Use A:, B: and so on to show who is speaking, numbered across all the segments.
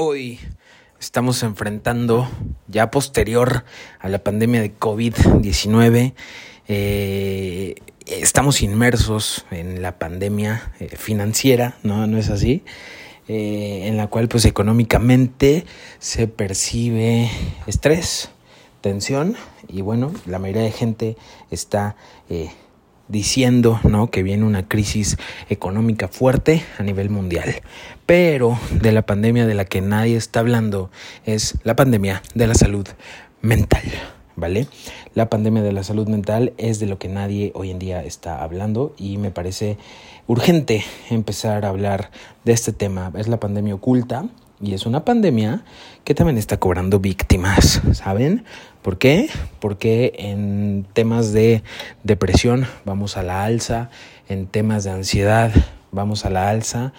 A: hoy estamos enfrentando, ya posterior a la pandemia de COVID-19, eh, estamos inmersos en la pandemia eh, financiera, ¿no? ¿No es así? Eh, en la cual pues económicamente se percibe estrés, tensión y bueno, la mayoría de gente está diciendo ¿no? que viene una crisis económica fuerte a nivel mundial. Pero de la pandemia de la que nadie está hablando es la pandemia de la salud mental. ¿Vale? La pandemia de la salud mental es de lo que nadie hoy en día está hablando y me parece urgente empezar a hablar de este tema. Es la pandemia oculta y es una pandemia que también está cobrando víctimas, ¿saben? ¿Por qué? Porque en temas de depresión vamos a la alza, en temas de ansiedad vamos a la alza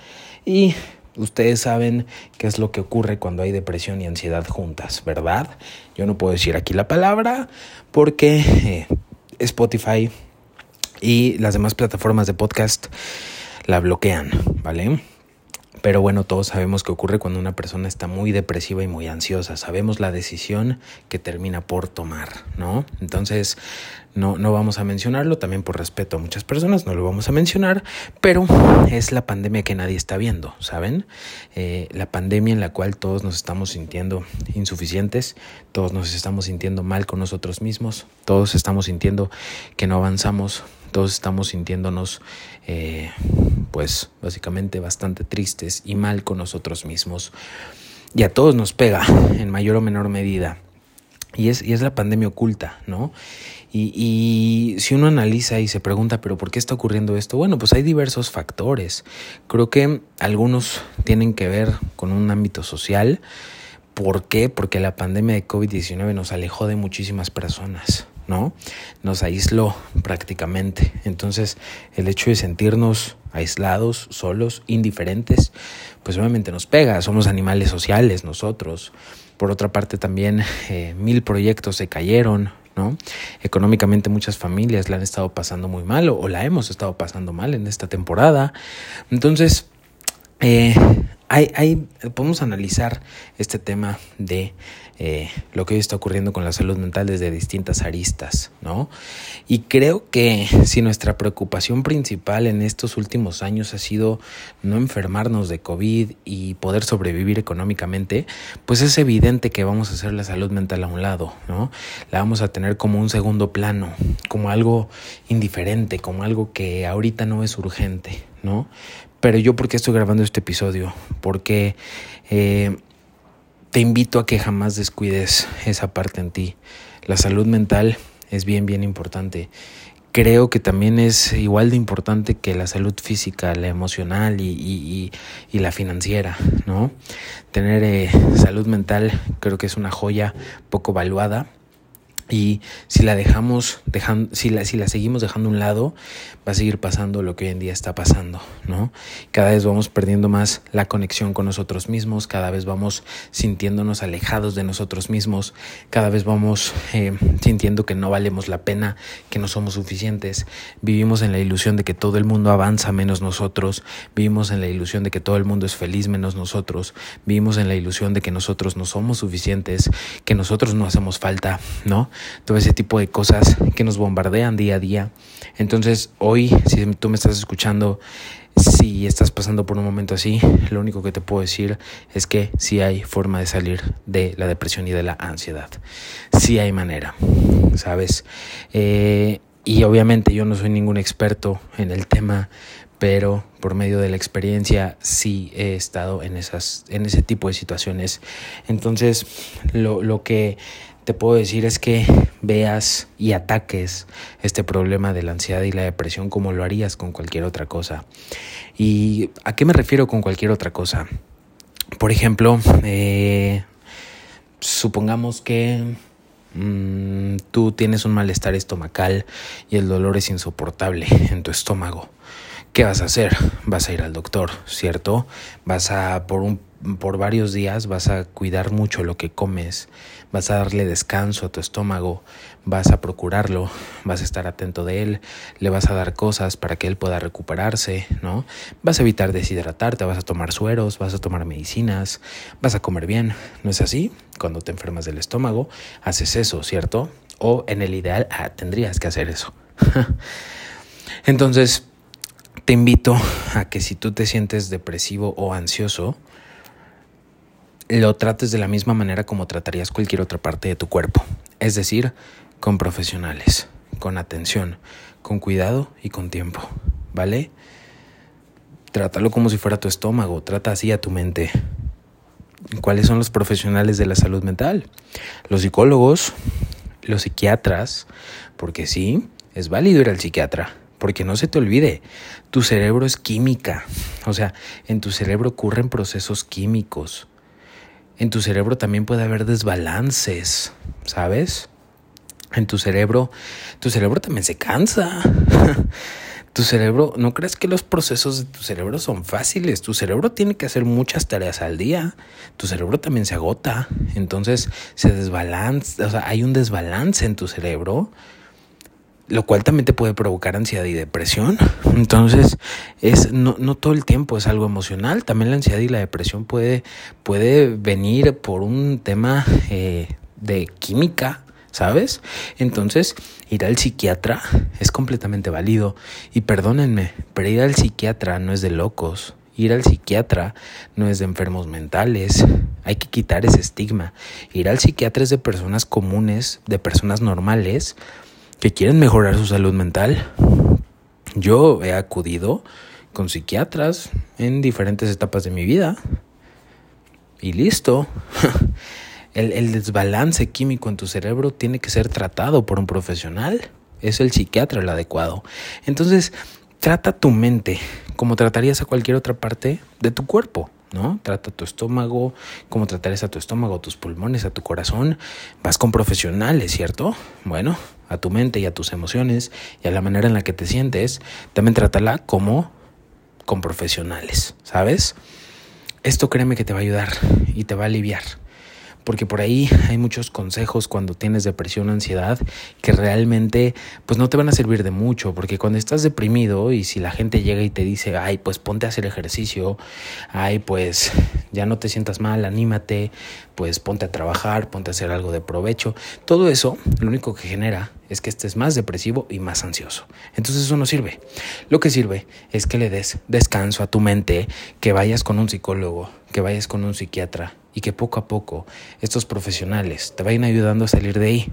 A: y ustedes saben qué es lo que ocurre cuando hay depresión y ansiedad juntas, ¿verdad? Yo no puedo decir aquí la palabra porque eh, Spotify y las demás plataformas de podcast la bloquean, ¿vale? Pero bueno, todos sabemos que ocurre cuando una persona está muy depresiva y muy ansiosa. Sabemos la decisión que termina por tomar, ¿no? Entonces, no, no vamos a mencionarlo, también por respeto a muchas personas, no lo vamos a mencionar, pero es la pandemia que nadie está viendo, ¿saben? Eh, la pandemia en la cual todos nos estamos sintiendo insuficientes, todos nos estamos sintiendo mal con nosotros mismos, todos estamos sintiendo que no avanzamos, todos estamos sintiéndonos... Eh, pues básicamente bastante tristes y mal con nosotros mismos. Y a todos nos pega en mayor o menor medida. Y es, y es la pandemia oculta, ¿no? Y, y, si uno analiza y se pregunta, pero ¿por qué está ocurriendo esto? Bueno, pues hay diversos factores. Creo que algunos tienen que ver con un ámbito social. ¿Por qué? Porque la pandemia de COVID-19 nos alejó de muchísimas personas. ¿no? Nos aisló prácticamente. Entonces, el hecho de sentirnos aislados, solos, indiferentes, pues obviamente nos pega. Somos animales sociales nosotros. Por otra parte, también eh, mil proyectos se cayeron, Económicamente muchas familias la han estado pasando muy mal o, la hemos estado pasando mal en esta temporada. Entonces, eh, hay, hay, podemos analizar este tema de eh, lo que hoy está ocurriendo con la salud mental desde distintas aristas, ¿no? Y creo que si nuestra preocupación principal en estos últimos años ha sido no enfermarnos de COVID y poder sobrevivir económicamente, pues es evidente que vamos a hacer la salud mental a un lado, ¿no? La vamos a tener como un segundo plano, como algo indiferente, como algo que ahorita no es urgente, ¿no? Pero yo, ¿por qué estoy grabando este episodio? Porque eh, te invito a que jamás descuides esa parte en ti. La salud mental es bien, bien importante. Creo que también es igual de importante que la salud física, la emocional y, la financiera, ¿no? Tener eh, salud mental creo que es una joya poco valuada y si la dejamos, dejando, si, la, si la seguimos dejando a un lado, va a seguir pasando lo que hoy en día está pasando, ¿no? Cada vez vamos perdiendo más la conexión con nosotros mismos, cada vez vamos sintiéndonos alejados de nosotros mismos, cada vez vamos eh, sintiendo que no valemos la pena, que no somos suficientes. Vivimos en la ilusión de que todo el mundo avanza menos nosotros, vivimos en la ilusión de que todo el mundo es feliz menos nosotros, vivimos en la ilusión de que nosotros no somos suficientes, que nosotros no hacemos falta, ¿no? Todo ese tipo de cosas que nos bombardean día a día. Entonces, hoy, si tú me estás escuchando, si estás pasando por un momento así, lo único que te puedo decir es que sí hay forma de salir de la depresión y de la ansiedad. Sí hay manera, ¿sabes? Eh, y obviamente yo no soy ningún experto en el tema, pero por medio de la experiencia sí he estado en, esas, en ese tipo de situaciones. Entonces, lo, lo que te puedo decir es que veas y ataques este problema de la ansiedad y la depresión como lo harías con cualquier otra cosa. ¿Y a qué me refiero con cualquier otra cosa? Por ejemplo, eh, supongamos que mm, tú tienes un malestar estomacal y el dolor es insoportable en tu estómago. ¿Qué vas a hacer? Vas a ir al doctor, ¿cierto? Vas a por un por varios días vas a cuidar mucho lo que comes, vas a darle descanso a tu estómago, vas a procurarlo, vas a estar atento de él, le vas a dar cosas para que él pueda recuperarse, ¿no? Vas a evitar deshidratarte, vas a tomar sueros, vas a tomar medicinas, vas a comer bien, ¿no es así? Cuando te enfermas del estómago, haces eso, ¿cierto? O en el ideal, ah, tendrías que hacer eso. Entonces, te invito a que si tú te sientes depresivo o ansioso, lo trates de la misma manera como tratarías cualquier otra parte de tu cuerpo, es decir, con profesionales, con atención, con cuidado y con tiempo, ¿vale? Trátalo como si fuera tu estómago, trata así a tu mente. ¿Cuáles son los profesionales de la salud mental? Los psicólogos, los psiquiatras, porque sí, es válido ir al psiquiatra, porque no se te olvide, tu cerebro es química, o sea, en tu cerebro ocurren procesos químicos, en tu cerebro también puede haber desbalances, ¿sabes? En tu cerebro, tu cerebro también se cansa. tu cerebro, no crees que los procesos de tu cerebro son fáciles. Tu cerebro tiene que hacer muchas tareas al día. Tu cerebro también se agota. Entonces se desbalance, o sea, hay un desbalance en tu cerebro lo cual también te puede provocar ansiedad y depresión. Entonces, es, no, no, todo el tiempo es algo emocional, también la ansiedad y la depresión puede, puede venir por un tema eh, de química, ¿sabes? Entonces, ir al psiquiatra es completamente válido. Y perdónenme, pero ir al psiquiatra no es de locos. Ir al psiquiatra no es de enfermos mentales. Hay que quitar ese estigma. Ir al psiquiatra es de personas comunes, de personas normales que quieren mejorar su salud mental. Yo he acudido con psiquiatras en diferentes etapas de mi vida. Y listo. El, desbalance químico en tu cerebro tiene que ser tratado por un profesional. Es el psiquiatra el adecuado. Entonces, trata tu mente como tratarías a cualquier otra parte de tu cuerpo. ¿No? Trata tu estómago, como tratarías a tu estómago, tus pulmones, a tu corazón. Vas con profesionales, ¿cierto? Bueno, a tu mente y a tus emociones y a la manera en la que te sientes, también trátala como con profesionales, ¿sabes? Esto créeme que te va a ayudar y te va a aliviar porque por ahí hay muchos consejos cuando tienes depresión ansiedad que realmente pues no te van a servir de mucho, porque cuando estás deprimido y si la gente llega y te dice, ay, pues ponte a hacer ejercicio, ay, pues ya no te sientas mal, anímate, pues ponte a trabajar, ponte a hacer algo de provecho, todo eso lo único que genera es que estés más depresivo y más ansioso. Entonces eso no sirve. Lo que sirve es que le des descanso a tu mente, que vayas con un psicólogo, que vayas con un psiquiatra y que poco a poco estos profesionales te vayan ayudando a salir de ahí.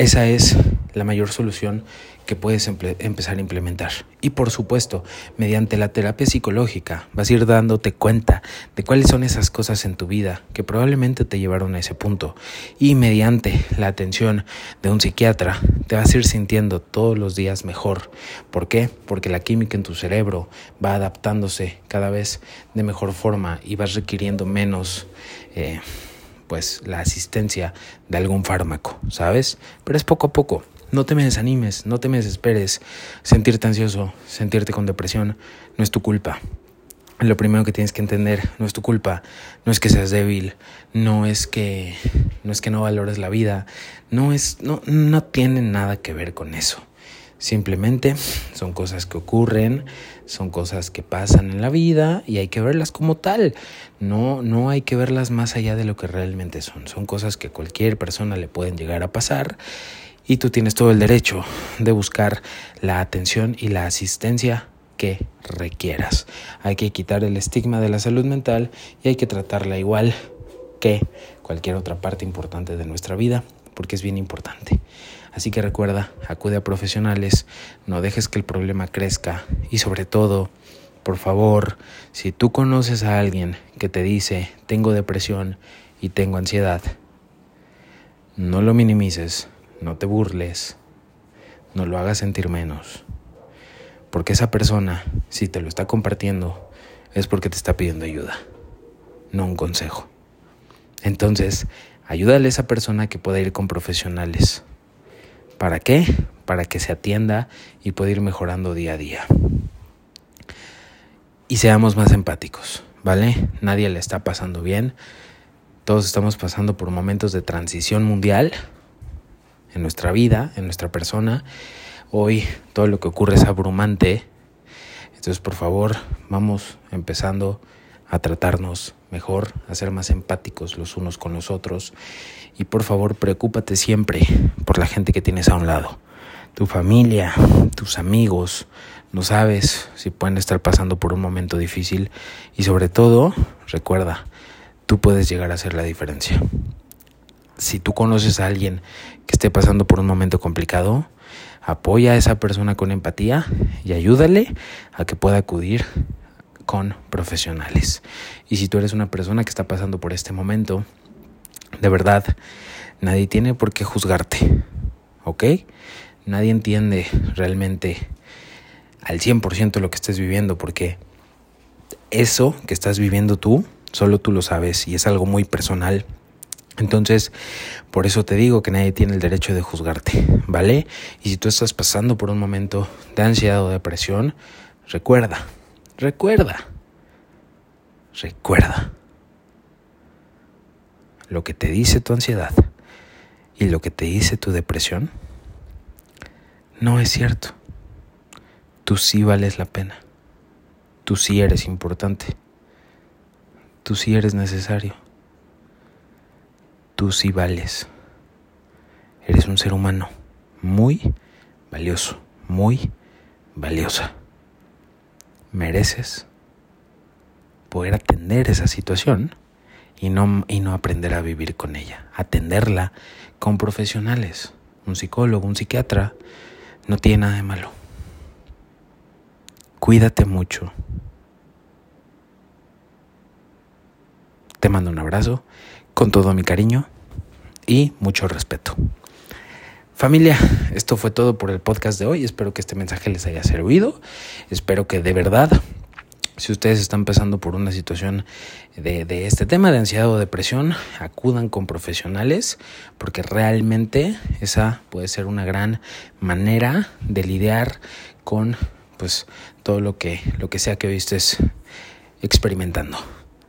A: Esa es la mayor solución que puedes empezar a implementar. Y por supuesto, mediante la terapia psicológica vas a ir dándote cuenta de cuáles son esas cosas en tu vida que probablemente te llevaron a ese punto. Y mediante la atención de un psiquiatra te vas a ir sintiendo todos los días mejor. ¿Por qué? Porque la química en tu cerebro va adaptándose cada vez de mejor forma y vas requiriendo menos... Eh, pues la asistencia de algún fármaco, ¿sabes? Pero es poco a poco. No te me desanimes, no te me desesperes. Sentirte ansioso, sentirte con depresión, no es tu culpa. Lo primero que tienes que entender, no es tu culpa, no es que seas débil, no es que no es que no valores la vida, no es no no tiene nada que ver con eso. Simplemente son cosas que ocurren, son cosas que pasan en la vida y hay que verlas como tal. No, no hay que verlas más allá de lo que realmente son. Son cosas que a cualquier persona le pueden llegar a pasar y tú tienes todo el derecho de buscar la atención y la asistencia que requieras. Hay que quitar el estigma de la salud mental y hay que tratarla igual que cualquier otra parte importante de nuestra vida, porque es bien importante. Así que recuerda, acude a profesionales, no dejes que el problema crezca y sobre todo, por favor, si tú conoces a alguien que te dice tengo depresión y tengo ansiedad, no lo minimices, no te burles, no lo hagas sentir menos. Porque esa persona, si te lo está compartiendo, es porque te está pidiendo ayuda, no un consejo. Entonces, ayúdale a esa persona que pueda ir con profesionales ¿Para qué? Para que se atienda y pueda ir mejorando día a día. Y seamos más empáticos, ¿vale? Nadie le está pasando bien. Todos estamos pasando por momentos de transición mundial en nuestra vida, en nuestra persona. Hoy todo lo que ocurre es abrumante. Entonces, por favor, vamos empezando a tratarnos mejor, a ser más empáticos los unos con los otros. Y por favor, preocúpate siempre por la gente que tienes a un lado. Tu familia, tus amigos, no sabes si pueden estar pasando por un momento difícil. Y sobre todo, recuerda, tú puedes llegar a hacer la diferencia. Si tú conoces a alguien que esté pasando por un momento complicado, apoya a esa persona con empatía y ayúdale a que pueda acudir con profesionales. Y si tú eres una persona que está pasando por este momento, de verdad, nadie tiene por qué juzgarte, ¿ok? Nadie entiende realmente al 100% lo que estés viviendo porque eso que estás viviendo tú, solo tú lo sabes y es algo muy personal. Entonces, por eso te digo que nadie tiene el derecho de juzgarte, ¿vale? Y si tú estás pasando por un momento de ansiedad o depresión, recuerda, Recuerda, recuerda lo que te dice tu ansiedad y lo que te dice tu depresión no es cierto. Tú sí vales la pena. Tú sí eres importante. Tú sí eres necesario. Tú sí vales. Eres un ser humano muy valioso, muy valiosa mereces poder atender esa situación y no, y no aprender a vivir con ella, atenderla con profesionales, un psicólogo, un psiquiatra, no tiene nada de malo. Cuídate mucho. Te mando un abrazo con todo mi cariño y mucho respeto. Familia, esto fue todo por el podcast de hoy. Espero que este mensaje les haya servido. Espero que de verdad, si ustedes están pasando por una situación de, de, este tema de ansiedad o depresión, acudan con profesionales porque realmente esa puede ser una gran manera de lidiar con pues todo lo que, lo que sea que hoy estés experimentando.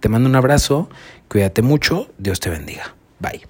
A: Te mando un abrazo, cuídate mucho, Dios te bendiga. Bye.